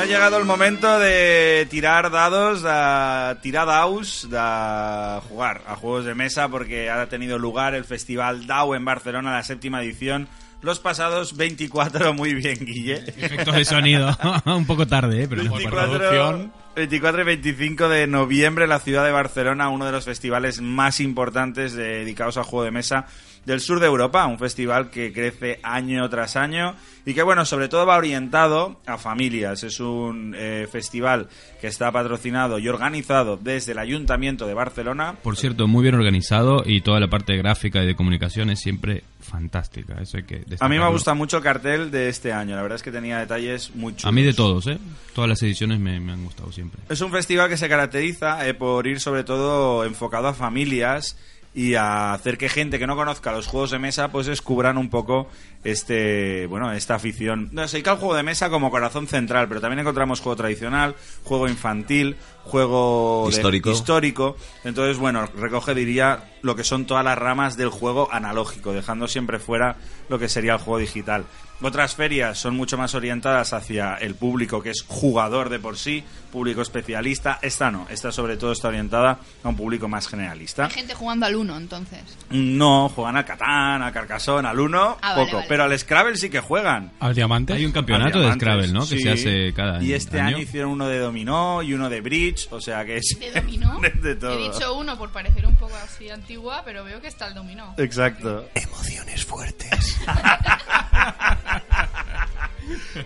ha llegado el momento de tirar dados, de tirar daus, de jugar a juegos de mesa porque ha tenido lugar el Festival DAO en Barcelona, la séptima edición, los pasados 24, muy bien, Guille. Efectos de sonido. Un poco tarde, ¿eh? pero 24, 24 y 25 de noviembre la ciudad de Barcelona, uno de los festivales más importantes dedicados al juego de mesa del sur de Europa, un festival que crece año tras año y que bueno, sobre todo va orientado a familias. Es un eh, festival que está patrocinado y organizado desde el Ayuntamiento de Barcelona. Por cierto, muy bien organizado y toda la parte gráfica y de comunicación es siempre fantástica. Eso hay que A mí me gusta mucho el cartel de este año, la verdad es que tenía detalles muy chulos. A mí de todos, ¿eh? Todas las ediciones me, me han gustado siempre. Es un festival que se caracteriza eh, por ir sobre todo enfocado a familias y a hacer que gente que no conozca los juegos de mesa pues descubran un poco este bueno esta afición. No, se dedica al juego de mesa como corazón central pero también encontramos juego tradicional juego infantil juego de- Histórico. entonces bueno recoge diría lo que son todas las ramas del juego analógico dejando siempre fuera lo que sería el juego digital otras ferias son mucho más orientadas hacia el público que es jugador de por sí, público especialista. Esta no, esta sobre todo está orientada a un público más generalista. Hay gente jugando al uno, entonces. No, juegan al Catán, al Carcassonne, al Uno, Ah, vale, poco. vale. Pero al Scrabble sí que juegan. ¿Al diamante? Hay un campeonato de Scrabble, ¿no? Que se hace cada año. Y este año hicieron uno de dominó y uno de bridge, o sea que es ¿De dominó? de todo. He dicho uno por parecer un poco así antigua, pero veo que está el dominó. Exacto. Emociones fuertes.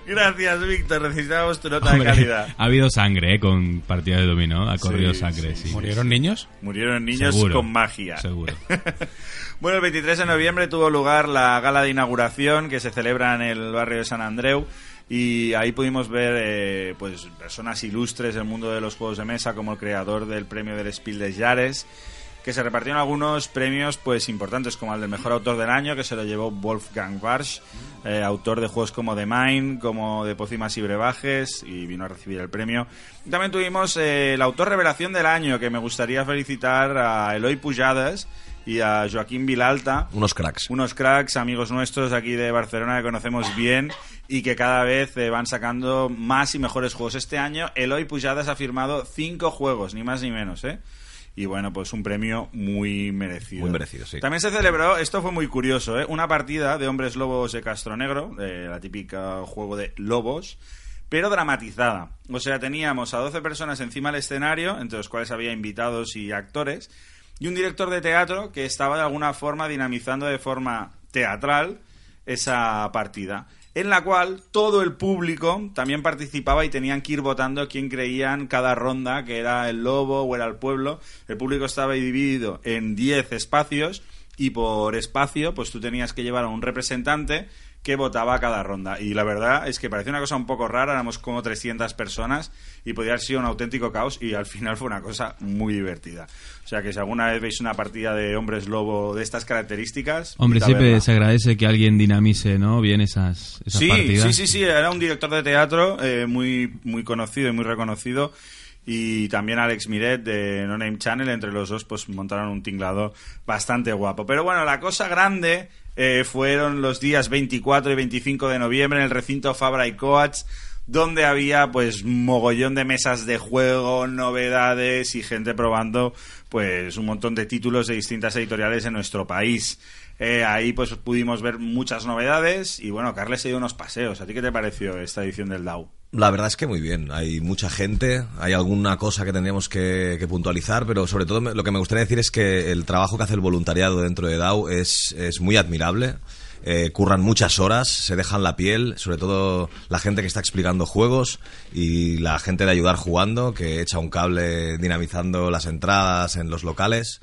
Gracias, Víctor. Necesitábamos tu nota Hombre, de calidad. ha habido sangre, ¿eh? Con partidas de dominó. Ha corrido Sí, sangre, sí, sí. ¿Murieron niños? Murieron niños Seguro, con magia. Seguro. Bueno, el 23 de noviembre tuvo lugar la gala de inauguración que se celebra en el barrio de San Andreu y ahí pudimos ver eh, pues personas ilustres del mundo de los juegos de mesa como el creador del premio del Spiel des Jahres que se repartieron algunos premios pues importantes como el del mejor autor del año que se lo llevó Wolfgang Barsch eh, autor de juegos como The Mine como de Pócimas y Brebajes y vino a recibir el premio. También tuvimos eh, el autor revelación del año que me gustaría felicitar a Eloy Pujades y a Joaquín Vilalta Unos cracks. unos cracks, amigos nuestros aquí de Barcelona que conocemos bien y que cada vez eh, van sacando más y mejores juegos. Este año Eloy Pujadas ha firmado cinco juegos, ni más ni menos, ¿eh? Y bueno, pues un premio muy merecido. Muy merecido, sí. También se celebró, esto fue muy curioso, ¿eh? una partida de Hombres Lobos de Castro Negro, de la típica juego de lobos, pero dramatizada. O sea, teníamos a 12 personas encima del escenario, entre los cuales había invitados y actores, y un director de teatro que estaba de alguna forma dinamizando de forma teatral esa partida, en la cual todo el público también participaba y tenían que ir votando quién creían cada ronda, que era el lobo o era el pueblo. El público estaba dividido en 10 espacios y por espacio pues tú tenías que llevar a un representante que votaba cada ronda. Y la verdad es que parecía una cosa un poco rara, éramos como 300 personas y podía haber sido un auténtico caos y al final fue una cosa muy divertida. O sea que si alguna vez veis una partida de hombres lobo de estas características... Hombre, siempre verla. se agradece que alguien dinamice, ¿no? Bien esas, esas Sí, partidas. sí, sí, sí, era un director de teatro eh, muy, muy conocido y muy reconocido y también Alex Miret de No Name Channel. Entre los dos, pues montaron un tinglado bastante guapo. Pero bueno, la cosa grande eh, fueron los días 24 y 25 de noviembre en el recinto Fabra y Coats donde había pues mogollón de mesas de juego, novedades y gente probando pues un montón de títulos de distintas editoriales en nuestro país. Eh, ahí pues pudimos ver muchas novedades y bueno, Carles se dio unos paseos. ¿A ti qué te pareció esta edición del DAO? La verdad es que muy bien. Hay mucha gente, hay alguna cosa que tendríamos que, que puntualizar, pero sobre todo me- lo que me gustaría decir es que el trabajo que hace el voluntariado dentro de DAO es, es muy admirable. Eh, curran muchas horas, se dejan la piel, sobre todo la gente que está explicando juegos y la gente de ayudar jugando, que echa un cable dinamizando las entradas en los locales.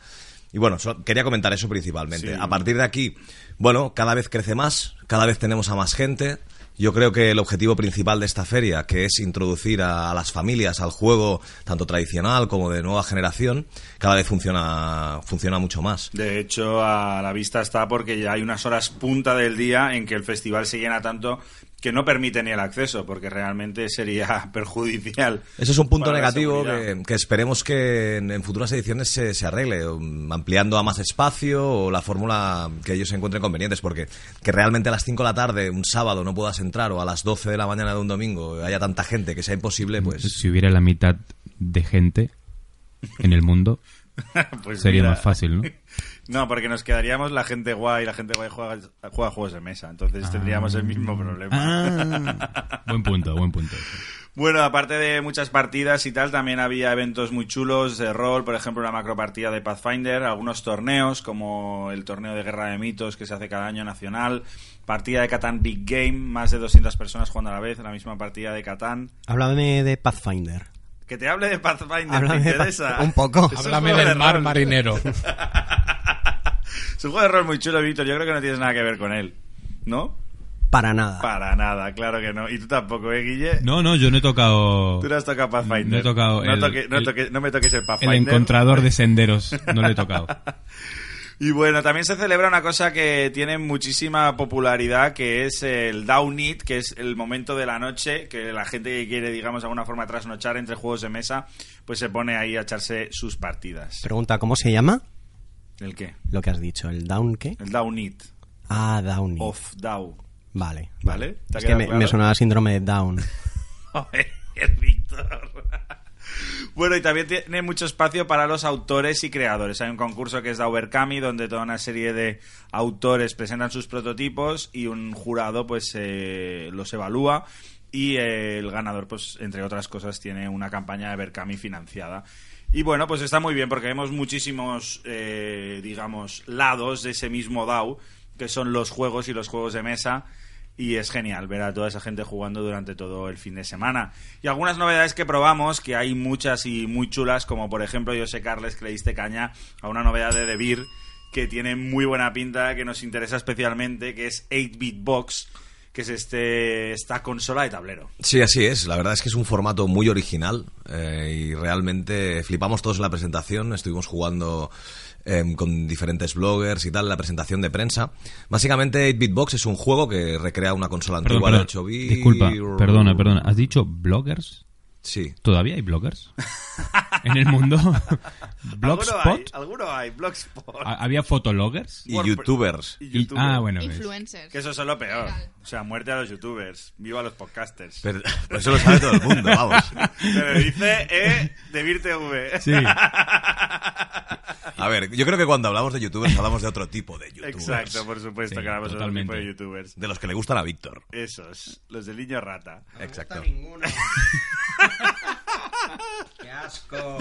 Y bueno, so- quería comentar eso principalmente. Sí. A partir de aquí, bueno, cada vez crece más, cada vez tenemos a más gente. Yo creo que el objetivo principal de esta feria, que es introducir a, las familias al juego tanto tradicional como de nueva generación, cada vez funciona, funciona mucho más. De hecho, a la vista está porque ya hay unas horas punta del día en que el festival se llena tanto que no permite ni el acceso, porque realmente sería perjudicial. Ese es un punto negativo que, que esperemos que en, en futuras ediciones se, se arregle, um, ampliando a más espacio o la fórmula que ellos encuentren convenientes, porque que realmente a las 5 de la tarde, un sábado, no puedas entrar o a las 12 de la mañana de un domingo haya tanta gente que sea imposible, pues... Si hubiera la mitad de gente en el mundo, Pues sería mira. más fácil, ¿no? No, porque nos quedaríamos la gente guay, la gente guay juega, juega juegos de mesa, entonces tendríamos el mismo problema. Ah. buen punto, buen punto. Bueno, aparte de muchas partidas y tal, también había eventos muy chulos de rol, por ejemplo, una macropartida de Pathfinder, algunos torneos, como el torneo de Guerra de Mitos que se hace cada año nacional, partida de Catán Big Game, más de 200 personas jugando a la vez, la misma partida de Catán. Háblame de Pathfinder. Que te hable de Pathfinder, Háblame ¿te de interesa? Un poco. Háblame del mar rol. marinero. Es un juego de rol muy chulo, Víctor, yo creo que no tienes nada que ver con él, ¿no? Para nada. Para nada, claro que no. Y tú tampoco, ¿eh, Guille? No, no, yo no he tocado Tú no has tocado Pathfinder. No he tocado No, el- toque- no el- toque- no me toques el el Pathfinder. encontrador de senderos. No le he tocado. Y bueno, también se celebra una cosa que tiene muchísima popularidad, que es el Down It, que es el momento de la noche, que la gente que quiere, digamos, de alguna forma trasnochar entre juegos de mesa, pues se pone ahí a echarse sus partidas. Pregunta, ¿cómo se llama? ¿El qué? Lo que has dicho, ¿el down qué? El Down It. Ah, down. it. Of Down. Vale. ¿Vale? ¿Te ha Es que me, claro? me sonaba síndrome de down. Joder. Bueno, y también tiene mucho espacio para los autores y creadores. Hay un concurso que es Daubercami, donde toda una serie de autores presentan sus prototipos y un jurado pues eh, los evalúa y eh, el ganador, pues entre otras cosas, tiene una campaña de Berkami financiada. Y bueno, pues está muy bien porque vemos muchísimos, eh, digamos, lados de ese mismo DAO, que son los juegos y los juegos de mesa. Y es genial ver a toda esa gente jugando durante todo el fin de semana. Y algunas novedades que probamos, que hay muchas y muy chulas, como por ejemplo, yo sé, Carles, que le diste caña a una novedad de Beer, que tiene muy buena pinta, que nos interesa especialmente, que es 8-Bit Box, que es este esta consola de tablero. Sí, así es. La verdad es que es un formato muy original eh, y realmente flipamos todos en la presentación. Estuvimos jugando em, con diferentes bloggers y tal, la presentación de prensa. Básicamente, 8-Bit Box es un juego que recrea una consola Perdón, antigua de perdón. 8 bits. Disculpa, perdona, perdona. ¿Has dicho bloggers? Sí. ¿Todavía hay bloggers? ¿En el mundo? ¿Blogspot? ¿Alguno hay? Blogspot. ¿Ha- ¿Había fotologgers? Y youtubers. Y youtubers. ah, bueno. ves. Influencers. Que eso es lo peor. O sea, muerte a los youtubers. Viva los podcasters. Pero, pero eso lo sabe todo el mundo, vamos. Pero dice, eh, de Vir TV. Sí. A ver, yo creo que cuando hablamos de youtubers hablamos de otro tipo de youtubers. Exacto, por supuesto Sí, que hablamos de otro totalmente. tipo de youtubers. De los que le gustan a Víctor. Esos, los del niño rata. Exacto. ninguno. ¡Qué asco!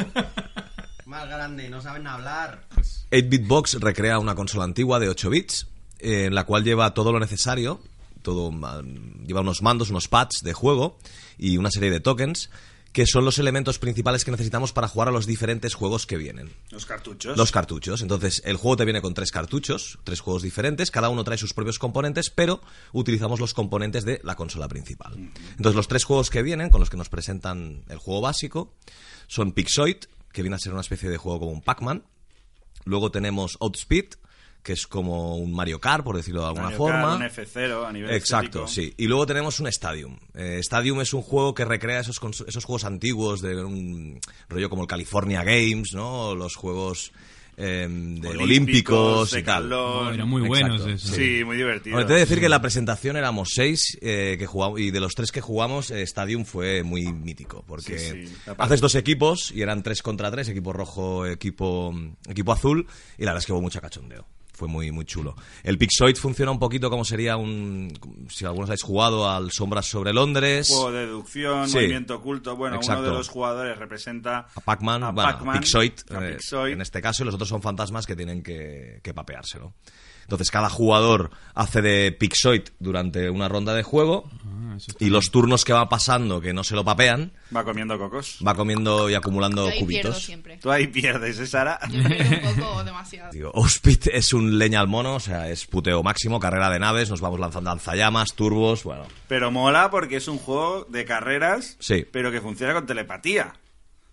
Más grande, no saben hablar. 8-Bit Box recrea una consola antigua de 8 bits, eh, en la cual lleva todo lo necesario, todo ma- lleva unos mandos, unos pads de juego y una serie de tokens, que son los elementos principales que necesitamos para jugar a los diferentes juegos que vienen. Los cartuchos. Los cartuchos. Entonces, el juego te viene con tres cartuchos, tres juegos diferentes, cada uno trae sus propios componentes, pero utilizamos los componentes de la consola principal. Entonces, los tres juegos que vienen, con los que nos presentan el juego básico, son Pixoid, que viene a ser una especie de juego como un Pac-Man. Luego tenemos Outspeed, que es como un Mario Kart, por decirlo de alguna Mario forma. Kart, un F0 a nivel Exacto, estético. sí. Y luego tenemos un Stadium. Eh, Stadium es un juego que recrea esos, esos juegos antiguos de un rollo como el California Games, ¿no? Los juegos eh, de olímpicos, y tal. Oh, eran muy buenos esos. Sí, muy divertido. Bueno, te he de decir que en la presentación éramos seis eh, que jugamos, y de los tres que jugamos, eh, Stadium fue muy mítico. Porque Sí, sí. Aparte- haces dos equipos y eran tres contra tres, equipo rojo, equipo, equipo azul, y la verdad es que hubo mucho cachondeo. Fue muy, muy chulo. El Pixoid funciona un poquito como sería un. Si algunos habéis jugado al Sombras sobre Londres. Juego de deducción, Sí. movimiento oculto. Bueno, Exacto. uno de los jugadores representa A Pac-Man, a bueno, Pac-Man, Pixoid, a eh, Pixoid. en este caso, y los otros son fantasmas que tienen que, que papeárselo. Entonces, cada jugador hace de Pixoid durante una ronda de juego, Ah, y los turnos que va pasando, que no se lo papean, Va comiendo cocos. va comiendo y acumulando Yo ahí pierdo cubitos. siempre. Tú ahí pierdes, ¿eh, Sara? Yo un poco demasiado. Digo, Auspit es un leña al mono, o sea, es puteo máximo, carrera de naves, nos vamos lanzando lanzallamas, turbos, bueno. Pero mola porque es un juego de carreras, Sí. pero que funciona con telepatía.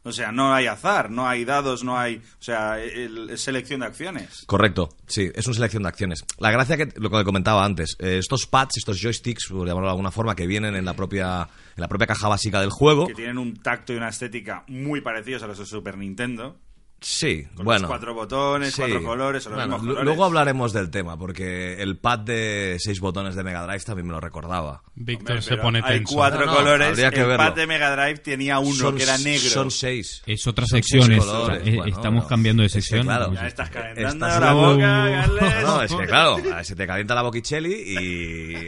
O sea, no hay azar, no hay dados, no hay... O sea, es selección de acciones. Correcto, sí, es una selección de acciones. La gracia que lo que comentaba antes, eh, estos pads, estos joysticks, por llamarlo de alguna forma, que vienen en la propia en la propia caja básica del juego, Que tienen un tacto y una estética muy parecidos a los de Super Nintendo. Sí, Con bueno, los cuatro botones, sí. cuatro colores, o los Bueno, mismos lu- colores. luego hablaremos del tema, porque el pad de seis botones de Mega Drive también me lo recordaba. Víctor Hombre, se pone Hay tenso. cuatro No, no, colores. el verlo. pad de Mega Drive tenía uno Son- que era negro. Son seis. Es otra sección. seis es- colores. Bueno, estamos bueno. cambiando de Es que, sección. claro, Ya estás calentando Estás la boca, Carles. No, es que claro, se te calienta la boquicheli y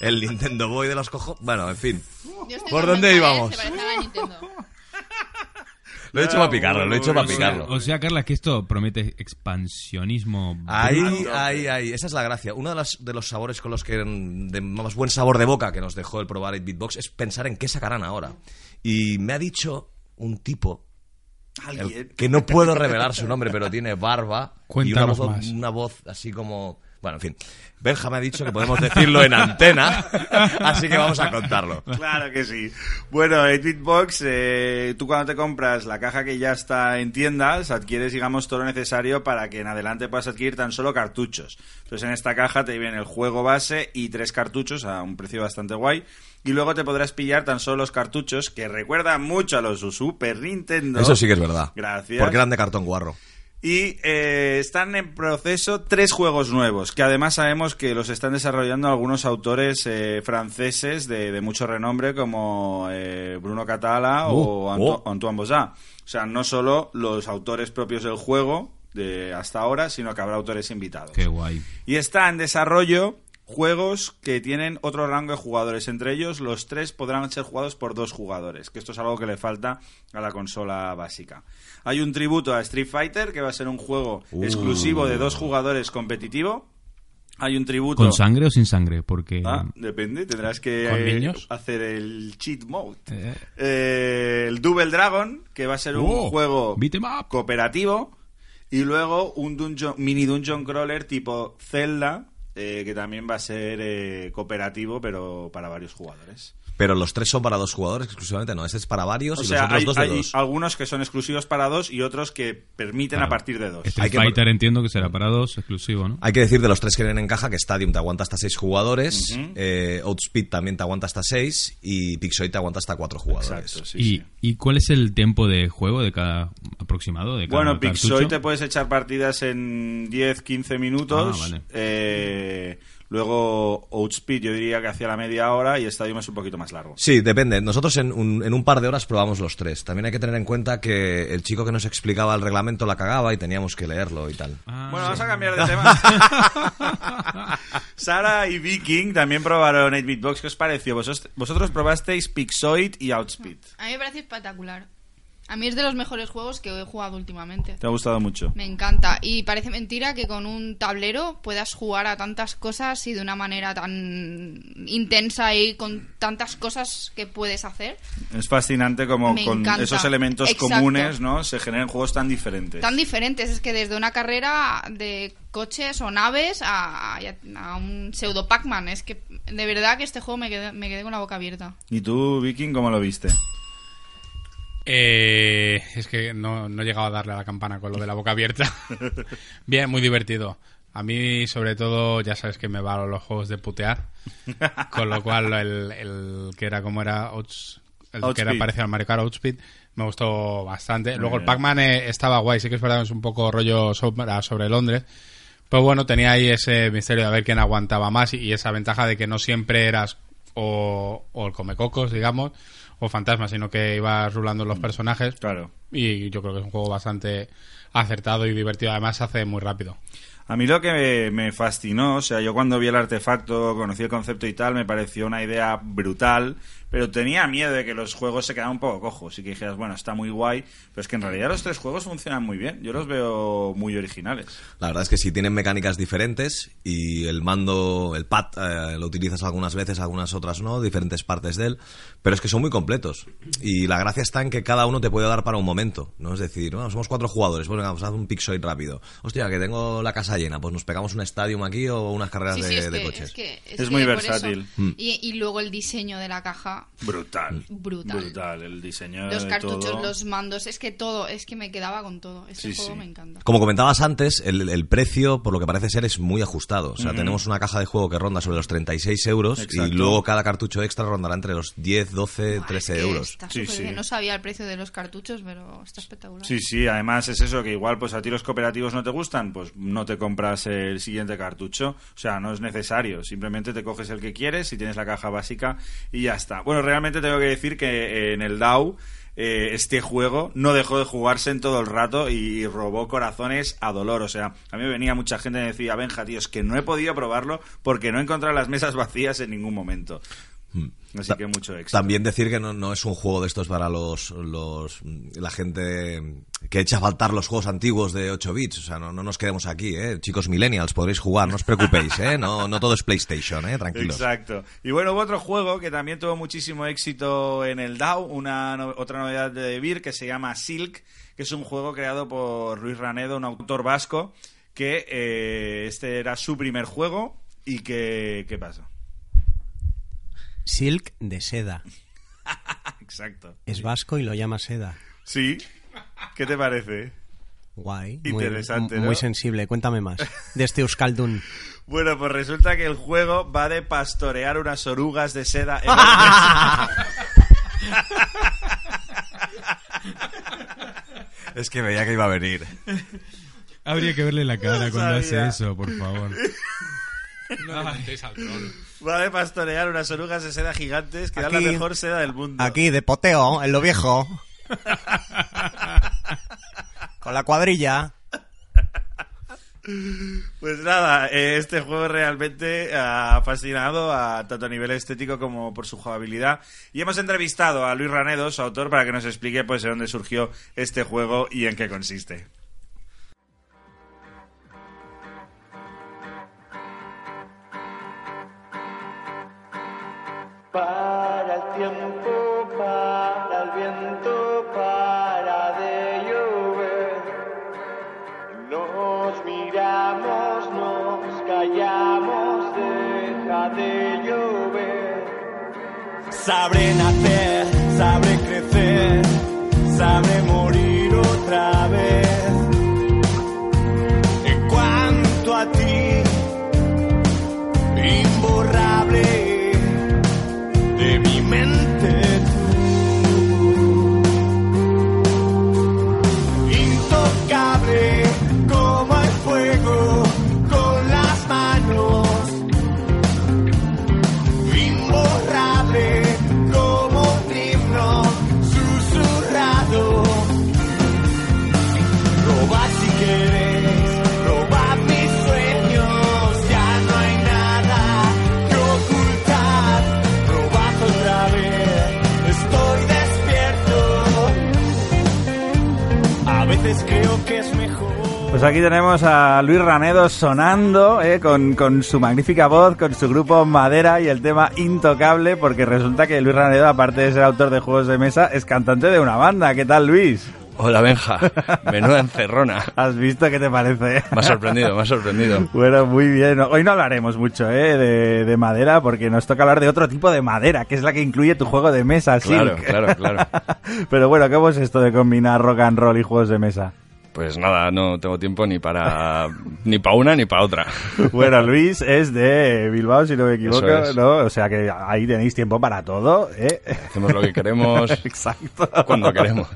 el Nintendo Boy de los cojones. Bueno, en fin. ¿Por dónde íbamos? Se parece a la Nintendo. Lo he hecho para picarlo, lo he hecho para picarlo. O sea, Carla, que esto promete expansionismo. Ahí, ahí, ahí. Esa es la gracia. Uno de, las- de los sabores con los que de más buen sabor de boca que nos dejó el probar 8-Bit Box es pensar en qué sacarán ahora. Y me ha dicho un tipo el- Alguien. que no puedo revelar su nombre, pero tiene barba y una Cuéntanos voz, más. una voz así como... Bueno, en fin. Benja me ha dicho que podemos decirlo en antena, así que vamos a contarlo. Claro que sí. Bueno, 8-Bit Box, eh, tú cuando te compras la caja que ya está en tiendas, adquieres, digamos, todo lo necesario para que en adelante puedas adquirir tan solo cartuchos. Entonces, en esta caja te viene el juego base y tres cartuchos a un precio bastante guay. Y luego te podrás pillar tan solo los cartuchos que recuerdan mucho a los de Super Nintendo. Eso sí que es verdad. Gracias. Porque eran de cartón guarro. Y eh, están en proceso tres juegos nuevos, que además sabemos que los están desarrollando algunos autores eh, franceses de, de mucho renombre, como eh, Bruno Catala o Oh, Anto- oh. Antoine Bozat. O sea, no solo los autores propios del juego de hasta ahora, sino que habrá autores invitados. Qué guay. Y está en desarrollo juegos que tienen otro rango de jugadores. Entre ellos, los tres podrán ser jugados por dos jugadores, que esto es algo que le falta a la consola básica. Hay un tributo a Street Fighter, que va a ser un juego Uh. exclusivo de dos jugadores competitivo. Hay un tributo... ¿Con sangre o sin sangre? Porque. Ah, depende, tendrás que ¿Con eh, niños? hacer el cheat mode. Eh. Eh, el Double Dragon, que va a ser un Oh, juego 'em cooperativo. Y luego un dungeon- mini dungeon crawler tipo Zelda, eh, que también va a ser eh, cooperativo, pero para varios jugadores. Pero los tres son para dos jugadores exclusivamente, no. Este es para varios O y sea, los otros hay, dos de hay dos. algunos que son exclusivos para dos y otros que permiten a partir de dos. Street Hay que- Fighter entiendo que será para dos, exclusivo, ¿no? Hay que decir de los tres que vienen en caja que Stadium te aguanta hasta seis jugadores, eh, Outspeed también te aguanta hasta seis y Pixoid te aguanta hasta cuatro jugadores. Exacto, sí, y, sí. ¿Y cuál es el tiempo de juego de cada aproximado? De cada Bueno, Pixoid te puedes echar partidas en 10, 15 minutos. Ah, vale. Eh, luego Outspeed yo diría que hacia la media hora y Stadium es un poquito más largo. Sí, depende. Nosotros en un, en un par de horas probamos los tres. También hay que tener en cuenta que el chico que nos explicaba el reglamento la cagaba y teníamos que leerlo y tal. Ah, Bueno, vamos a cambiar de tema. Sara y Viking también probaron 8-Bit Box. ¿Qué os pareció? Vosotros, vosotros probasteis Pixoid y Outspeed. A mí me parece espectacular. A mí es de los mejores juegos que he jugado últimamente. ¿Te ha gustado mucho? Me encanta. Y parece mentira que con un tablero puedas jugar a tantas cosas y de una manera tan intensa y con tantas cosas que puedes hacer. Es fascinante como Me con encanta. esos elementos Exacto. comunes, ¿no? Se generan juegos tan diferentes. Tan diferentes. Es que desde una carrera de coches o naves a, a un pseudo Pac-Man. Es que de verdad que este juego me quedé, me quedé con la boca abierta. ¿Y tú, Viking, cómo lo viste? Eh, es que no, no he llegado a darle a la campana con lo de la boca abierta. Bien, muy divertido. A mí, sobre todo, ya sabes que me van los juegos de putear. con lo cual, el, el que era como era Outs- el que era parecido al Mario Kart Outspeed, me gustó bastante. Luego el. Pac-Man eh, estaba guay, sí que es verdad que es un poco rollo sombra sobre Londres. Pero bueno, tenía ahí ese misterio de ver quién aguantaba más y, y esa ventaja de que no siempre eras o, o el comecocos, digamos, o fantasma, sino que ibas rulando los personajes. Claro. Y yo creo que es un juego bastante acertado y divertido. Además, se hace muy rápido. A mí lo que me, me fascinó, o sea, yo cuando vi el artefacto, conocí el concepto y tal, me pareció una idea brutal, pero tenía miedo de que los juegos se quedaran un poco cojos y que dijeras, bueno, está muy guay, pero es que en realidad los tres juegos funcionan muy bien, yo los veo muy originales. La verdad es que sí tienen mecánicas diferentes y el mando, el pad, eh, lo utilizas algunas veces, algunas otras no, diferentes partes de él, pero es que son muy completos. Y la gracia está en que cada uno te puede dar para un momento, ¿no? Es decir, bueno, somos cuatro jugadores, pues venga, vamos a hacer un pixoid rápido. Hostia, que tengo la casa llena, pues nos pegamos un estadio aquí o unas carreras Sí, de, es de que, coches. es que- es Es que muy versátil. eso. Mm. Y, y luego el diseño de la caja, Brutal. brutal. Brutal, el diseño Los de cartuchos, todo. los mandos, es que todo, es que me quedaba con todo. Este Sí, juego sí. me encanta. Como comentabas antes, el, el precio, por lo que parece ser, es muy ajustado. O sea, tenemos una caja de juego que ronda sobre los 36 euros Exacto. y luego cada cartucho extra rondará entre los 10, 12, Buah, 13 es que euros. está Sí, bien. No sabía el precio de los cartuchos, pero está espectacular. Sí, sí, además es eso, que igual pues a ti los cooperativos no te gustan, pues no te compras el siguiente cartucho, o sea, no es necesario, simplemente te coges el que quieres y tienes la caja básica y ya está. Bueno, realmente tengo que decir que eh, en el DAO eh, este juego no dejó de jugarse en todo el rato y robó corazones a dolor, o sea, a mí venía mucha gente y me decía, Benja, tío, es que no he podido probarlo porque no he encontrado las mesas vacías en ningún momento. Así que mucho éxito. También decir que no, no es un juego de estos para los, los la gente que echa a faltar los juegos antiguos de 8 bits. O sea, no, no nos quedemos aquí, ¿eh? Chicos millennials, podréis jugar, no os preocupéis, ¿eh? No, no todo es PlayStation, ¿eh? Tranquilos. Exacto. Y bueno, hubo otro juego que también tuvo muchísimo éxito en el DAO, una no- otra novedad de Vir que se llama Silk, que es un juego creado por Luis Ranedo, un autor vasco, que eh, este era su primer juego y que... ¿Qué pasa? Silk de seda. Exacto. Es vasco y lo llama seda. Sí. ¿Qué te parece? Guay. Muy, Interesante, muy ¿no? sensible. Cuéntame más. De este Euskaldun. Bueno, pues resulta que el juego va de pastorear unas orugas de seda. en- Es que veía que iba a venir. Habría que verle la cara No cuando hace eso, por favor. No levantéis al troll. Va de pastorear unas orugas de seda gigantes que dan la Aquí- mejor seda del mundo. Aquí, de poteo, en lo viejo. Con la cuadrilla. Pues nada, eh, este juego realmente ha fascinado a, tanto a nivel estético como por su jugabilidad. Y hemos entrevistado a Luis Ranedo, su autor, para que nos explique pues de dónde surgió este juego y en qué consiste. Para el tiempo, para el viento, para de llover. Nos miramos, nos callamos, deja de llover. Sabré nacer, aquí tenemos a Luis Ranedo sonando eh, con, con su magnífica voz, con su grupo Madera y el tema Intocable, porque resulta que Luis Ranedo, aparte de ser autor de juegos de mesa, es cantante de una banda. ¿Qué tal, Luis? Hola Benja, menuda encerrona. ¿Has visto qué te parece? Me ha sorprendido, me ha sorprendido. Bueno, muy bien. Hoy no hablaremos mucho ¿eh? de, de madera porque nos toca hablar de otro tipo de madera, que es la que incluye tu juego de mesa, Claro, Silk. claro, claro. Pero bueno, ¿cómo es esto de combinar rock and roll y juegos de mesa? Pues nada, no tengo tiempo ni para ni para una ni para otra. Bueno, Luis es de Bilbao, si no me equivoco, es. ¿no? O sea que ahí tenéis tiempo para todo, ¿eh? Hacemos lo que queremos Exacto. cuando queremos.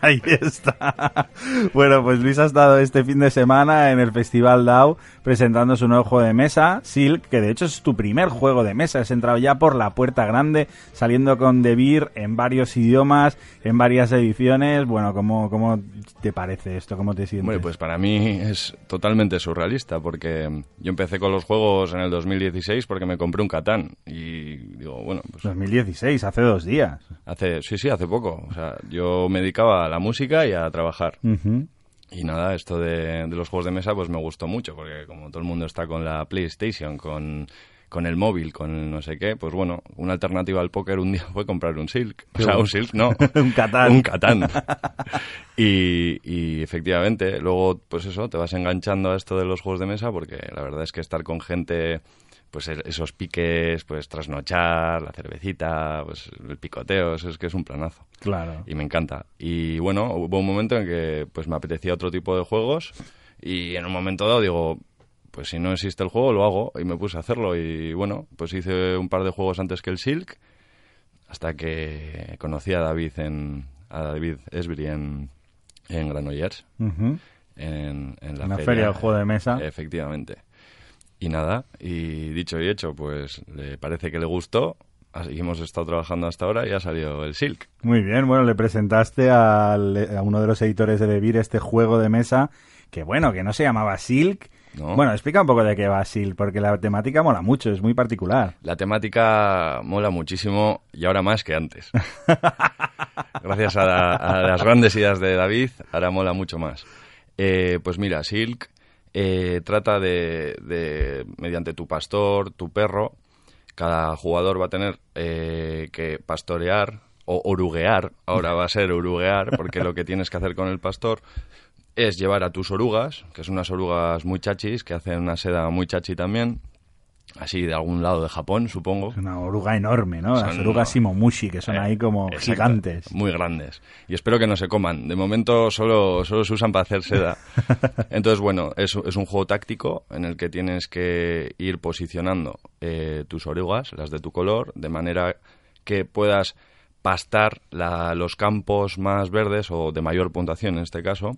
Ahí está. Bueno, pues Luis ha estado este fin de semana en el Festival DAO presentando su nuevo juego de mesa, Silk, que de hecho es tu primer juego de mesa. Has entrado ya por la puerta grande, saliendo con Beer en varios idiomas, en varias ediciones. Bueno, ¿cómo, cómo te parece esto? ¿Cómo te sientes? Hombre, pues para mí es totalmente surrealista porque yo empecé con los juegos en el 2016 porque me compré un Catán y digo, bueno, pues 2016, hace dos días. hace sí, sí, hace poco. O sea, yo me dedicaba a la música y a trabajar. Y nada, esto de, de los juegos de mesa pues me gustó mucho, porque como todo el mundo está con la PlayStation, con, con el móvil, con el no sé qué, pues bueno, una alternativa al póker un día fue comprar un Silk. O sea, un Silk, no. Un Catán. Un Catán. y, y efectivamente, luego pues eso, te vas enganchando a esto de los juegos de mesa, porque la verdad es que estar con gente pues esos piques, pues trasnochar, la cervecita, pues el picoteo, eso es que es un planazo Claro. y me encanta. Y bueno, hubo un momento en que pues me apetecía otro tipo de juegos y en un momento dado digo, pues si no existe el juego lo hago y me puse a hacerlo y bueno, pues hice un par de juegos antes que el Silk hasta que conocí a David en a David Esbri en en Granollers en, en la En la feria, feria del juego de mesa. Efectivamente. Y nada, y dicho y hecho, pues le parece que le gustó. Así que hemos estado trabajando hasta ahora y ha salido el Silk. Muy bien, bueno, le presentaste al- a uno de los editores de Devir este juego de mesa que, bueno, que no se llamaba Silk. ¿No? Bueno, explica un poco de qué va Silk, porque la temática mola mucho, es muy particular. La temática mola muchísimo y ahora más que antes. Gracias a, la- a las grandes ideas de David, ahora mola mucho más. Eh, pues mira, Silk eh, trata de, de, mediante tu pastor, tu perro, cada jugador va a tener eh, que pastorear o oruguear, ahora va a ser oruguear, porque lo que tienes que hacer con el pastor es llevar a tus orugas, que son unas orugas muy chachis, que hacen una seda muy chachi también, así de algún lado de Japón, supongo. Es una oruga enorme, ¿no? Las orugas Shimomushi, que son Eh, ahí como exacto, gigantes. Muy grandes. Y espero que no se coman. De momento solo, solo se usan para hacer seda. Entonces, bueno, es, es un juego táctico en el que tienes que ir posicionando eh, tus orugas, las de tu color, de manera que puedas pastar la- los campos más verdes o de mayor puntuación en este caso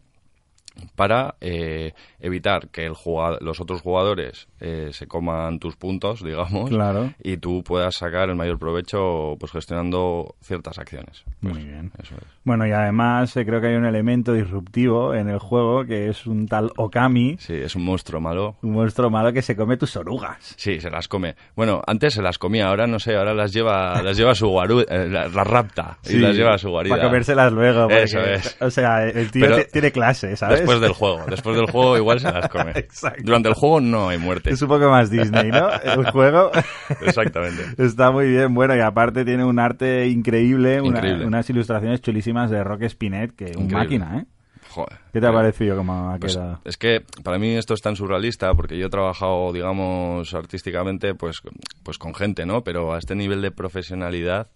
para eh, evitar que el los otros jugadores eh, se coman tus puntos, digamos, Claro. y tú puedas sacar el mayor provecho pues gestionando ciertas acciones. Pues, Muy bien. Eso es. Bueno, y además eh, creo que hay un elemento disruptivo en el juego que es un tal Okami, Sí, es un monstruo malo. un monstruo malo que se come tus orugas. Sí, se las come. Bueno, antes se las comía, ahora no sé, ahora las lleva, las lleva a su guaru, eh, la- las rapta y las lleva a su guarida. Para comérselas luego. porque, Eso es. O sea, el tío Pero tiene clase, ¿sabes? Después del juego, después del juego igual se las come. Exacto. Durante el juego no hay muerte. Es un poco más Disney, ¿no? El juego. Exactamente. Está muy bien, bueno, y aparte tiene un arte increíble, una- Increíble. unas ilustraciones chulísimas de Rock Spinet, que un Increíble. máquina, ¿eh? Joder. ¿Qué te ha parecido cómo ha Pues, quedado? es que para mí esto es tan surrealista porque yo he trabajado, digamos, artísticamente pues, pues con gente, ¿no? Pero a este nivel de profesionalidad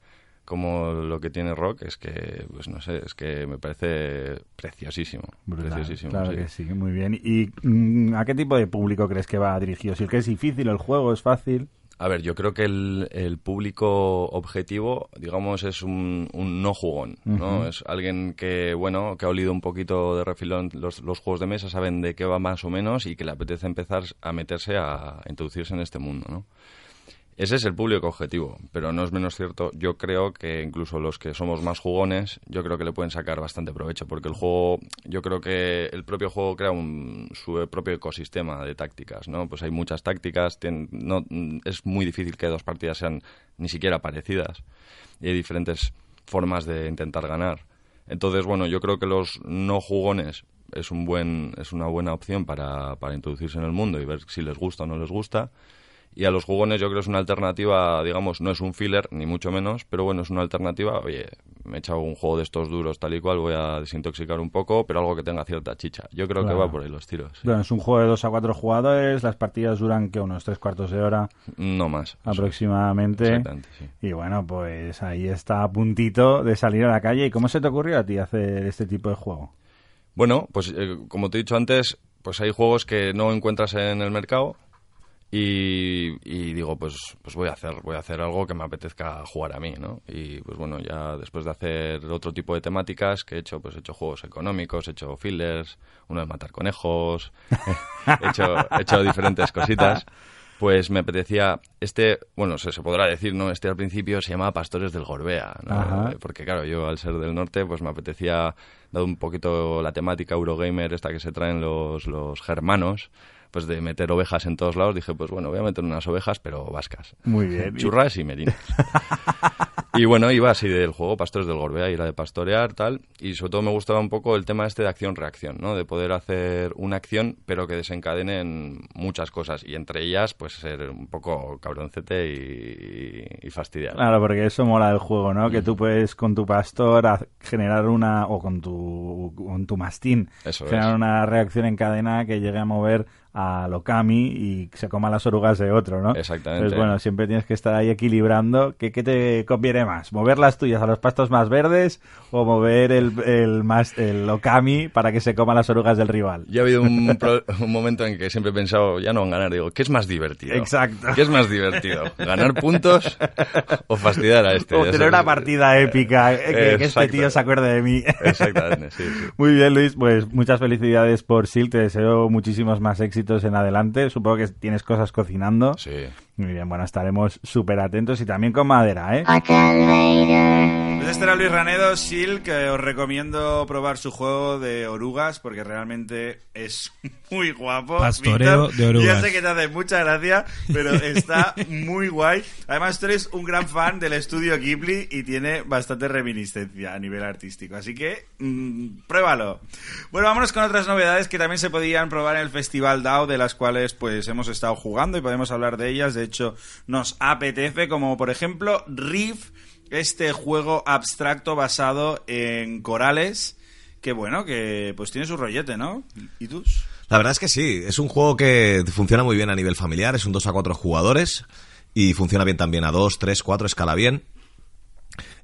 como lo que tiene Rock es que, pues no sé, es que me parece preciosísimo. Brutal, preciosísimo, claro sí. que sí, muy bien. ¿Y mm, a qué tipo de público crees que va dirigido? Si es que es difícil el juego, es fácil. A ver, yo creo que el, el público objetivo, digamos, es un, un no jugón, ¿no? Es alguien que, bueno, que ha olido un poquito de refilón los, los juegos de mesa, saben de qué va más o menos y que le apetece empezar a meterse a, introducirse en este mundo, ¿no? Ese es el público objetivo, pero no es menos cierto. Yo creo que incluso los que somos más jugones, yo creo que le pueden sacar bastante provecho, porque el juego, yo creo que el propio juego crea un, su propio ecosistema de tácticas, ¿no? Pues hay muchas tácticas, tien- no, es muy difícil que dos partidas sean ni siquiera parecidas, y hay diferentes formas de intentar ganar. Entonces, bueno, yo creo que los no jugones es un buen es una buena opción para, para introducirse en el mundo y ver si les gusta o no les gusta. Y a los jugones yo creo que es una alternativa, digamos, no es un filler, ni mucho menos, pero bueno, es una alternativa, oye, me he echado un juego de estos duros tal y cual, voy a desintoxicar un poco, pero algo que tenga cierta chicha. Yo creo Claro. que va por ahí los tiros. sí. Bueno, es un juego de dos a cuatro jugadores, las partidas duran que unos tres cuartos de hora No más. aproximadamente. Exactamente, sí. Y bueno, pues ahí está a puntito de salir a la calle. ¿Y cómo se te ocurrió a ti hacer este tipo de juego? Bueno, pues eh, como te he dicho antes, pues hay juegos que no encuentras en el mercado y, y digo, pues, pues voy a hacer, voy a hacer algo que me apetezca jugar a mí, ¿no? Y pues bueno, ya después de hacer otro tipo de temáticas que he hecho, pues he hecho juegos económicos, he hecho fillers, uno de matar conejos, he hecho, he hecho diferentes cositas. Pues me apetecía, este, bueno, se, se podrá decir, ¿no? Este al principio se llamaba Pastores del Gorbea, ¿no? Ajá. Porque claro, yo al ser del norte, pues me apetecía, dado un poquito la temática Eurogamer, esta que se traen los, los germanos, pues de meter ovejas en todos lados, dije, pues bueno, voy a meter unas ovejas, pero vascas. Muy bien. Churras y merinas. y bueno, iba así del juego Pastores del Gorbea, y era de pastorear, tal, y sobre todo me gustaba un poco el tema este de acción-reacción, ¿no? De poder hacer una acción, pero que desencadene en muchas cosas, y entre ellas, pues ser un poco cabroncete y, y fastidiar. Claro, porque eso mola del juego, ¿no? Que tú puedes con tu pastor generar una, o con tu, con tu mastín, Eso generar es. una reacción en cadena que llegue a mover a Lokami y se coma las orugas de otro, ¿no? Exactamente. Entonces, bueno, siempre tienes que estar ahí equilibrando. ¿Qué, qué te conviene más? ¿Mover las tuyas a los pastos más verdes o mover el, el, más, el Okami para que se coma las orugas del rival? Ya ha habido un, pro- un momento en que siempre he pensado, ya no en ganar, digo, ¿qué es más divertido? Exacto. ¿Qué es más divertido? ¿Ganar puntos o fastidiar a este? O tener sabes. una partida épica, eh, que, que este tío se acuerde de mí. Exactamente, sí, sí. Muy bien, Luis. Pues muchas felicidades por Silk. Te deseo muchísimos más éxitos en adelante. Supongo que tienes cosas cocinando. Sí. Muy bien, bueno, estaremos súper atentos y también con madera, ¿eh? Pues este era Luis Ranedo, Silk, que os recomiendo probar su juego de orugas porque realmente es muy guapo. Pastoreo Víctor. de orugas. Ya sé que te hace mucha gracia, pero está muy guay. Además, tú eres un gran fan del estudio Ghibli y tiene bastante reminiscencia a nivel artístico. Así que, mm, pruébalo. Bueno, vámonos con otras novedades que también se podían probar en el Festival DAO, de las cuales pues hemos estado jugando y podemos hablar de ellas. De hecho, nos apetece, como por ejemplo Riff, este juego abstracto basado en corales. Que bueno, que pues tiene su rollete, ¿no? ¿Y tú? La verdad es que sí, es un juego que funciona muy bien a nivel familiar, es un 2 a 4 jugadores y funciona bien también a 2, 3, 4, escala bien.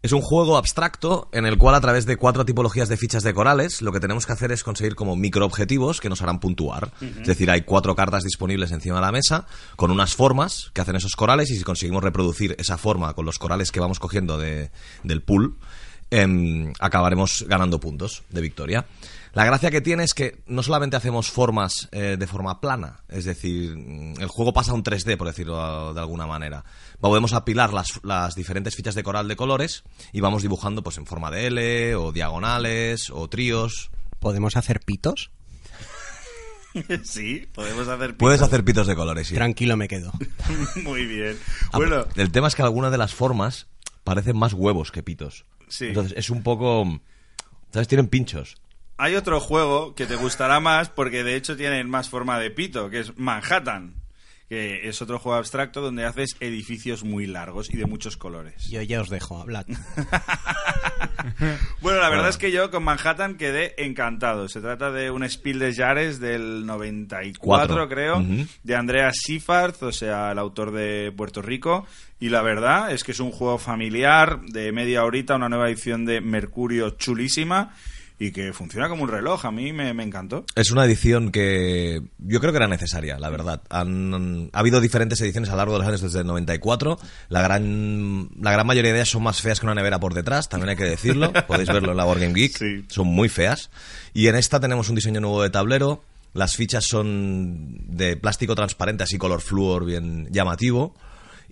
Es un juego abstracto en el cual a través de cuatro tipologías de fichas de corales lo que tenemos que hacer es conseguir como microobjetivos que nos harán puntuar. Es decir, hay cuatro cartas disponibles encima de la mesa con unas formas que hacen esos corales y si conseguimos reproducir esa forma con los corales que vamos cogiendo de- del pool, em, acabaremos ganando puntos de victoria. La gracia que tiene es que no solamente hacemos formas eh, de forma plana, es decir, mm, el juego pasa a un 3D, por decirlo de alguna manera. Podemos apilar las, las diferentes fichas de coral de colores y vamos dibujando pues en forma de L, o diagonales, o tríos. ¿Podemos hacer pitos? sí, podemos hacer Puedes pitos. hacer pitos de colores, sí. Tranquilo me quedo. Muy bien. Ah, Bueno, El tema es que algunas de las formas parecen más huevos que pitos. Sí. Entonces es un poco... ¿Sabes? Tienen pinchos. Hay otro juego que te gustará más porque de hecho tienen más forma de pito, que es Manhattan. Que es otro juego abstracto donde haces edificios muy largos y de muchos colores. Yo ya os dejo, hablad. Bueno, la verdad es que yo con Manhattan quedé encantado. Se trata de un Spiel des Jahres del 94, Cuatro. creo, de Andreas Sifart, o sea, el autor de Puerto Rico. Y la verdad es que es un juego familiar de media horita, una nueva edición de Mercurio chulísima y que funciona como un reloj. A mí me, me encantó. Es una edición que yo creo que era necesaria, la verdad. Han, ha habido diferentes ediciones a lo largo de los años desde el 94. La gran, la gran mayoría de ellas son más feas que una nevera por detrás, también hay que decirlo. Podéis verlo en la Board Game Geek. Sí. Son muy feas. Y en esta tenemos un diseño nuevo de tablero. Las fichas son de plástico transparente, así color flúor bien llamativo.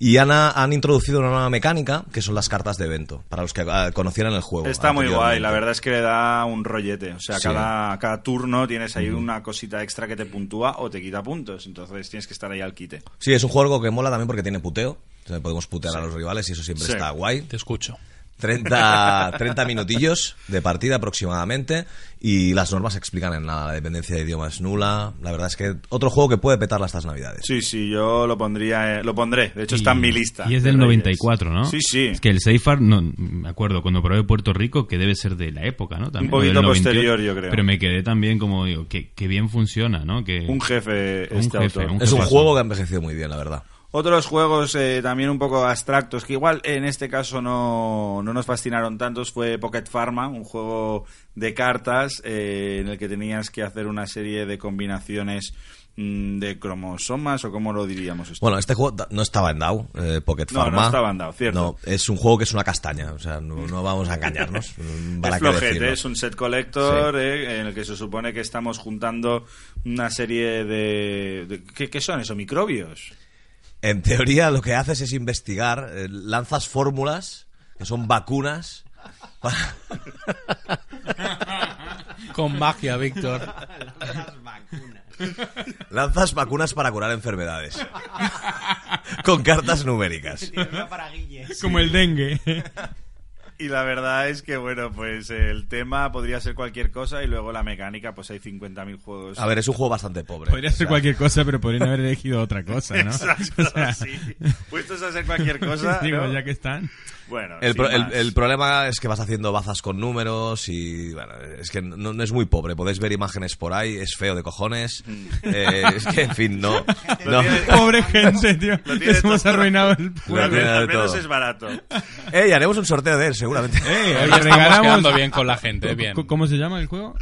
Y han, han introducido una nueva mecánica, que son las cartas de evento, para los que ah, conocieran el juego. Está muy guay, la verdad es que le da un rollete. O sea, Sí. cada, cada turno tienes ahí una cosita extra que te puntúa o te quita puntos. Entonces tienes que estar ahí al quite. Sí, es un juego que mola también porque tiene puteo. O sea, podemos putear a los rivales y eso siempre Sí. está guay. Te escucho. 30, 30 minutillos de partida aproximadamente y las normas explican en nada. La dependencia de idioma es nula. La verdad es que otro juego que puede petarla estas navidades. Sí, sí, yo lo pondría, eh, lo pondré. De hecho, Y- está en mi lista. Y es de del Reyes. 94, ¿no? Sí, sí. Es que el Seifar, no, me acuerdo, cuando probé Puerto Rico, que debe ser de la época, ¿no? También, Un poquito o del 98, posterior, yo creo. Pero me quedé también como, digo, que, que bien funciona, ¿no? Que, Un jefe, Un este jefe, autor. un Es un juego que ha envejecido muy bien, la verdad. Otros juegos eh, también un poco abstractos, que igual en este caso no, no nos fascinaron tantos, fue Pocket Pharma, un juego de cartas eh, en el que tenías que hacer una serie de combinaciones mm, de cromosomas, o cómo lo diríamos esto. Bueno, este juego no estaba en DAO, eh, Pocket No, no Pharma. estaba en DAO, cierto. No, es un juego que es una castaña, o sea, no, no vamos a engañarnos. mm, ¿Para es flojete, es un set collector eh, en el que se supone que estamos juntando una serie de... de- ¿qué, qué son eso? ¿Microbios? En teoría lo que haces es investigar, eh, lanzas fórmulas, que son vacunas. para- Con magia, Víctor. lanzas vacunas para curar enfermedades. Con cartas numéricas. Como el dengue. Y la verdad es que, bueno, pues el tema podría ser cualquier cosa y luego la mecánica, pues hay 50.000 juegos. A ver, es un juego bastante pobre. Podría O ser sea, cualquier cosa, pero podrían haber elegido otra cosa, ¿no? Exacto, O sea, sí. Puestos a hacer cualquier cosa, Digo, ¿no? ya que están. Bueno, El, pro- el- el problema es que vas haciendo bazas con números y bueno, es que no, no es muy pobre. Podéis ver imágenes por ahí, es feo de cojones. Eh, es que, en fin, no. No. tiene- Pobre gente, tío. Les hemos todo. arruinado el de al menos es barato. Ey, haremos un sorteo de él, seguramente. Eh, Hoy estamos regalamos- quedando bien con la gente, bien. ¿Cómo- ¿Cómo se llama el juego?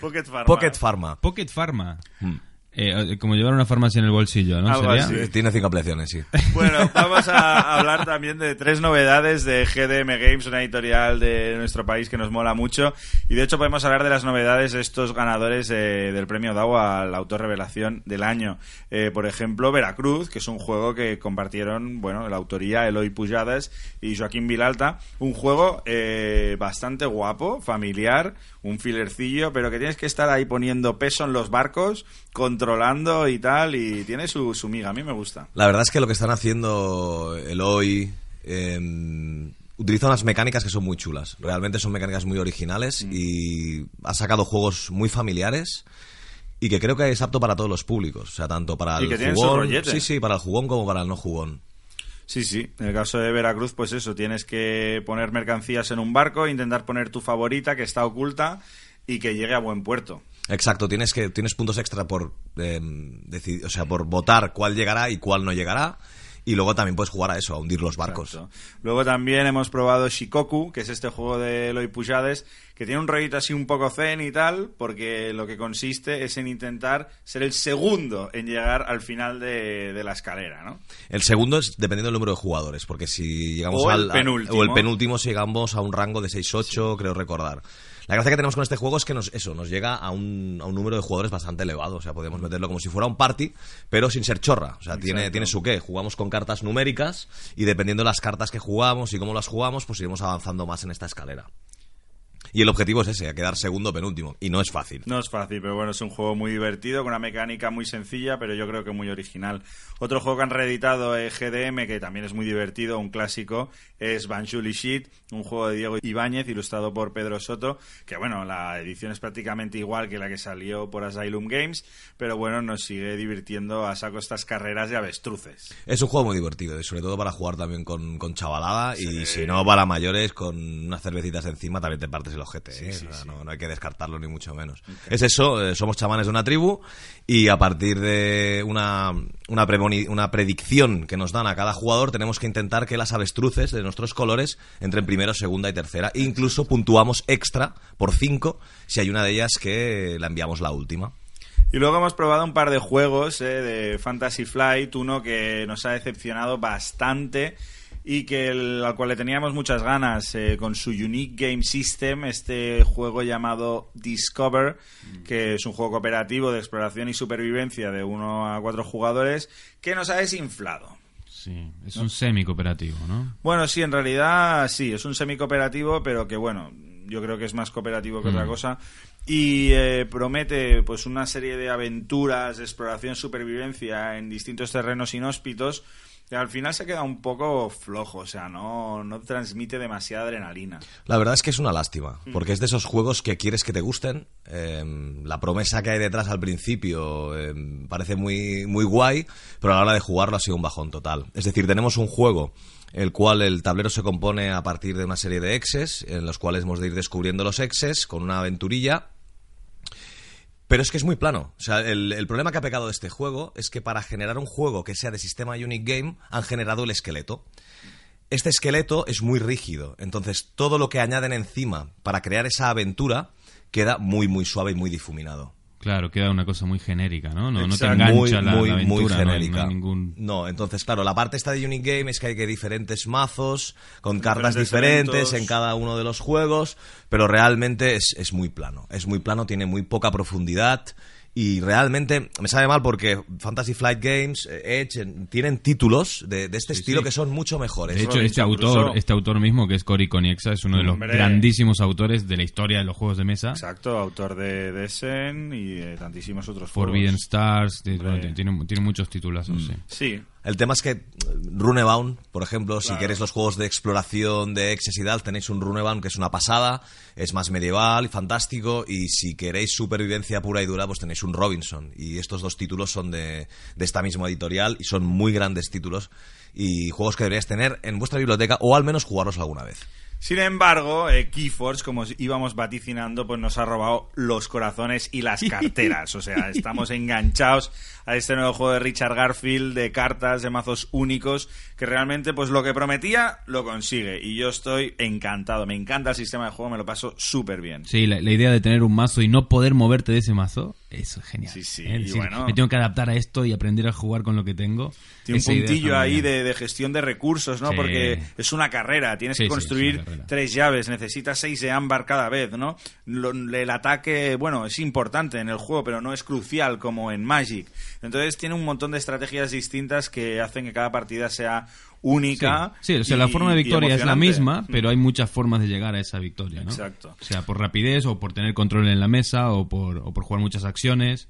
Pocket Pharma. Pocket Pharma. Pocket Pharma. Hmm. Eh, como llevar una farmacia en el bolsillo, ¿no? Algo ¿Sería? así. Eh, Tiene cinco ampliaciones, sí. Bueno, vamos a hablar también de tres novedades de GDM Games, una editorial de nuestro país que nos mola mucho. Y de hecho podemos hablar de las novedades de estos ganadores eh, del premio DAO a la autorrevelación del año. Eh, por ejemplo, Veracruz, que es un juego que compartieron, bueno, la autoría Eloy Pujadas y Joaquín Vilalta. Un juego eh, bastante guapo, familiar, un filercillo, pero que tienes que estar ahí poniendo peso en los barcos, controlando y tal, y tiene su, su miga. A mí me gusta. La verdad es que lo que están haciendo Eloy eh, utiliza unas mecánicas que son muy chulas. Realmente son mecánicas muy originales Mm. y ha sacado juegos muy familiares y que creo que es apto para todos los públicos. O sea, tanto para Y el que jugón, sí, sí, para el jugón como para el no jugón. Sí, sí. En el caso de Veracruz, pues eso, tienes que poner mercancías en un barco, intentar poner tu favorita que está oculta y que llegue a buen puerto. Exacto, tienes que tienes puntos extra por eh, decid- o sea, por votar cuál llegará y cuál no llegará. Y luego también puedes jugar a eso, a hundir los barcos. Exacto. Luego también hemos probado Shikoku, que es este juego de Eloy Pujades, que tiene un rollito así un poco zen y tal, porque lo que consiste es en intentar ser el segundo en llegar al final de, de la escalera, ¿no? El segundo es dependiendo del número de jugadores, porque si llegamos O el al. a- penúltimo. o el penúltimo, si llegamos a un rango de 6-8, creo recordar. La gracia que tenemos con este juego es que nos, eso, nos llega a un, a un número de jugadores bastante elevado. O sea, podemos meterlo como si fuera un party, pero sin ser chorra. O sea, tiene, tiene su qué. Jugamos con cartas numéricas y dependiendo de las cartas que jugamos y cómo las jugamos, pues iremos avanzando más en esta escalera. Y el objetivo es ese, a quedar segundo penúltimo. Y no es fácil. No es fácil, pero bueno, es un juego muy divertido, con una mecánica muy sencilla, pero yo creo que muy original. Otro juego que han reeditado es GDM, que también es muy divertido, un clásico, es Banjuli Sheet, un juego de Diego Ibáñez, ilustrado por Pedro Soto, que bueno, la edición es prácticamente igual que la que salió por Asylum Games, pero bueno, nos sigue divirtiendo a saco estas carreras de avestruces. Es un juego muy divertido, y sobre todo para jugar también con, con chavalada. Y si no, para mayores, con unas cervecitas encima, también te partes el ojete. ¿eh? O sea, No, no hay que descartarlo ni mucho menos. Es eso, eh, somos chamanes de una tribu y a partir de una, una, una predicción que nos dan a cada jugador, tenemos que intentar que las avestruces de nuestros colores entren primero, segunda y tercera. E incluso puntuamos extra por cinco si hay una de ellas que la enviamos la última. Y luego hemos probado un par de juegos eh, de Fantasy Flight, uno que nos ha decepcionado bastante y que el- al cual le teníamos muchas ganas eh, con su Unique Game System, este juego llamado Discover, que es un juego cooperativo de exploración y supervivencia de uno a cuatro jugadores, que nos ha desinflado. Sí, es un semi-cooperativo, ¿no? Bueno, sí, en realidad sí, es un semi-cooperativo, pero que bueno, yo creo que es más cooperativo que otra Mm. cosa. Y eh, promete pues una serie de aventuras, de exploración, supervivencia en distintos terrenos inhóspitos. Que al final se queda un poco flojo, o sea, no, no transmite demasiada adrenalina. La verdad es que es una lástima, porque es de esos juegos que quieres que te gusten. eh, la promesa que hay detrás al principio eh, parece muy, muy guay, pero a la hora de jugarlo ha sido un bajón total. Es decir, tenemos un juego el cual el tablero se compone a partir de una serie de exes, en los cuales hemos de ir descubriendo los exes con una aventurilla. Pero es que es muy plano. O sea, el, problema que ha pecado de este juego es que para generar un juego que sea de sistema Unique Game han generado el esqueleto. Este esqueleto es muy rígido, entonces todo lo que añaden encima para crear esa aventura queda muy, muy suave y muy difuminado. Claro, queda una cosa muy genérica, ¿no? No, no te engancha muy, la, muy, la aventura, muy no hay- no hay genérica. ningún... No, entonces, claro, la parte esta de Unique Game es que hay que diferentes mazos, con cartas diferentes diferentes eventos. en cada uno de los juegos, pero realmente es, es muy plano. Es muy plano, tiene muy poca profundidad. Y realmente me sabe mal porque Fantasy Flight Games, eh, Edge, eh, tienen títulos de, de este Sí, estilo sí. que son mucho mejores. De hecho, este autor, Crusoe. este autor mismo, que es Cory Koniexa, es uno de los Hombre. grandísimos autores de la historia de los juegos de mesa. Exacto, autor de Desen y de tantísimos otros Forbidden juegos. Stars, de- Hombre. bueno, tiene, tiene muchos titulazos, sí. Sí, El tema es que eh, Runebound, por ejemplo, si queréis los juegos de exploración de Exes y tal, tenéis un Runebound que es una pasada, es más medieval y fantástico, y si queréis supervivencia pura y dura, pues tenéis un Robinson. Y estos dos títulos son de, de esta misma editorial y son muy grandes títulos y juegos que deberíais tener en vuestra biblioteca o al menos jugarlos alguna vez. Sin embargo, eh, Keyforce, como íbamos vaticinando, pues nos ha robado los corazones y las carteras. O sea, estamos enganchados a este nuevo juego de Richard Garfield de cartas, de mazos únicos, que realmente, pues lo que prometía, lo consigue. Y yo estoy encantado. Me encanta el sistema de juego, me lo paso súper bien. Sí, la, la idea de tener un mazo y no poder moverte de ese mazo, eso es genial. Sí, sí, ¿eh? Es y decir, bueno. me tengo que adaptar a esto y aprender a jugar con lo que tengo. Tiene un Esa puntillo ahí de, de gestión de recursos, ¿no? Sí. Porque es una carrera, tienes que construir tres llaves, necesitas seis de ámbar cada vez, ¿no? Lo- el ataque, bueno, es importante en el juego, pero no es crucial como en Magic. Entonces tiene un montón de estrategias distintas que hacen que cada partida sea única. Sí, sí, o sea, la forma de victoria es la misma, pero hay muchas formas de llegar a esa victoria, ¿no? Exacto. O sea, por rapidez o por tener control en la mesa o por, o por jugar muchas acciones.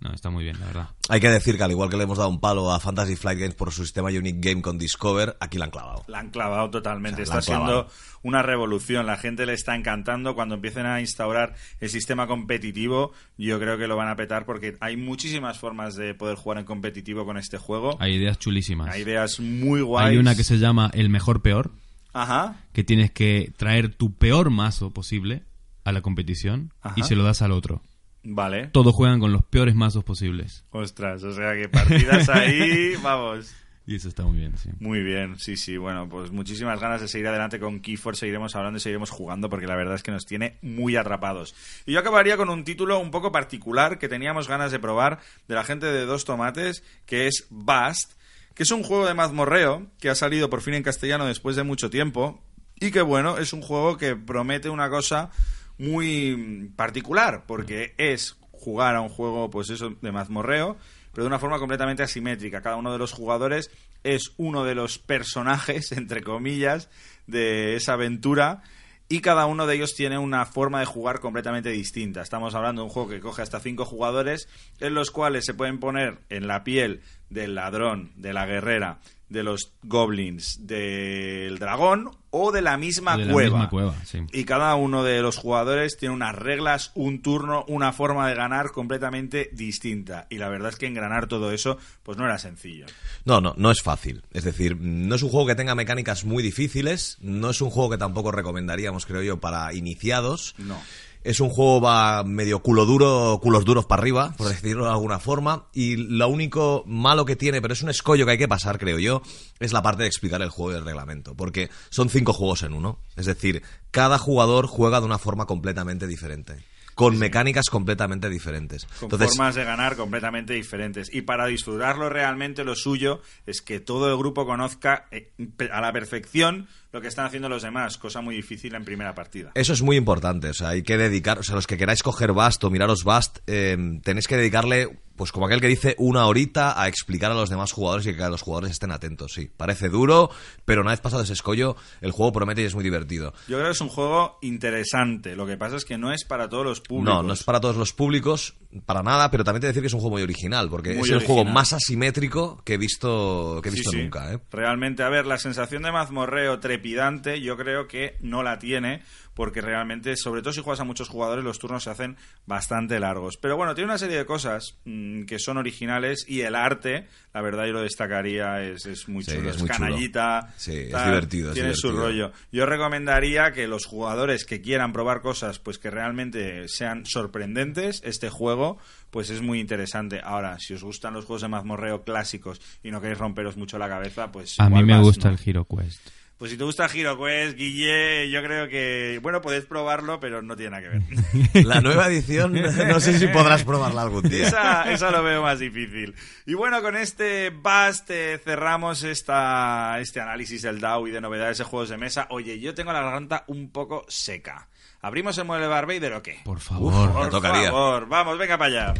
No, está muy bien, la verdad. Hay que decir que al igual que le hemos dado un palo a Fantasy Flight Games por su sistema Unique Game con Discover, aquí la han clavado. La han clavado totalmente. O sea, la está han siendo clavado. una revolución. La gente le está encantando. Cuando empiecen a instaurar el sistema competitivo, yo creo que lo van a petar porque hay muchísimas formas de poder jugar en competitivo con este juego. Hay ideas chulísimas. Hay ideas muy guays. Hay una que se llama El Mejor Peor, Ajá. que tienes que traer tu peor mazo posible a la competición y se lo das al otro. Vale. Todos juegan con los peores mazos posibles. Ostras, o sea que partidas ahí, vamos. Y eso está muy bien, sí. Muy bien, sí, sí. Bueno, pues muchísimas ganas de seguir adelante con Keyforce. Seguiremos hablando y seguiremos jugando porque la verdad es que nos tiene muy atrapados. Y yo acabaría con un título un poco particular que teníamos ganas de probar de la gente de Dos Tomates, que es Bast, que es un juego de mazmorreo que ha salido por fin en castellano después de mucho tiempo. Y que bueno, es un juego que promete una cosa muy particular, porque es jugar a un juego, pues eso, de mazmorreo, pero de una forma completamente asimétrica. Cada uno de los jugadores es uno de los personajes, entre comillas, de esa aventura. Y cada uno de ellos tiene una forma de jugar completamente distinta. Estamos hablando de un juego que coge hasta cinco jugadores, en los cuales se pueden poner en la piel del ladrón, de la guerrera, de los goblins, del dragón o de la misma De la cueva. misma cueva, sí. Y cada uno de los jugadores tiene unas reglas, un turno, una forma de ganar completamente distinta. Y la verdad es que engranar todo eso, pues no era sencillo. No, no, no es fácil. Es decir, no es un juego que tenga mecánicas muy difíciles, no es un juego que tampoco recomendaríamos, creo yo, para iniciados. No. Es un juego va medio culo duro, culos duros para arriba, por decirlo de alguna forma. Y lo único malo que tiene, pero es un escollo que hay que pasar, creo yo, es la parte de explicar el juego y el reglamento. Porque son cinco juegos en uno. Es decir, cada jugador juega de una forma completamente diferente. Con mecánicas completamente diferentes. Con Entonces, formas de ganar completamente diferentes. Y para disfrutarlo realmente lo suyo es que todo el grupo conozca eh, a la perfección lo que están haciendo los demás, cosa muy difícil en primera partida. Eso es muy importante, o sea, hay que dedicar, o sea, los que queráis coger Bast o miraros Bast, eh, tenéis que dedicarle, pues como aquel que dice, una horita a explicar a los demás jugadores y que los jugadores estén atentos, sí. Parece duro, pero una vez pasado ese escollo, el juego promete y es muy divertido. Yo creo que es un juego interesante. Lo que pasa es que no es para todos los públicos. No, no es para todos los públicos, para nada, pero también te decir que es un juego muy original, porque Muy es el juego más asimétrico que he visto, que he Sí, visto sí. nunca, ¿eh? Realmente, a ver, la sensación de mazmorreo trepidante yo creo que no la tiene porque realmente, sobre todo si juegas a muchos jugadores, los turnos se hacen bastante largos. Pero bueno, tiene una serie de cosas mm, que son originales y el arte, la verdad yo lo destacaría, es, es muy Sí, chulo, es es, muy chulo. canallita. Sí, es divertido, es Tiene su rollo. Yo recomendaría que los jugadores que quieran probar cosas, pues que realmente sean sorprendentes, este juego juego, pues es muy interesante. Ahora, si os gustan los juegos de mazmorreo clásicos y no queréis romperos mucho la cabeza, pues... A mí me vas, gusta ¿no? el Hero Quest. Pues si te gusta Hero Quest, Guille, yo creo que... Bueno, podéis probarlo, pero no tiene nada que ver. La nueva edición, no sé si podrás probarla algún día. Esa, esa lo veo más difícil. Y bueno, con este bust eh, cerramos esta, este análisis del DAO y de novedades de juegos de mesa. Oye, yo tengo la garganta un poco seca. ¿Abrimos el mueble Barbader o qué? Por favor, Uf, por favor. Vamos, venga para allá.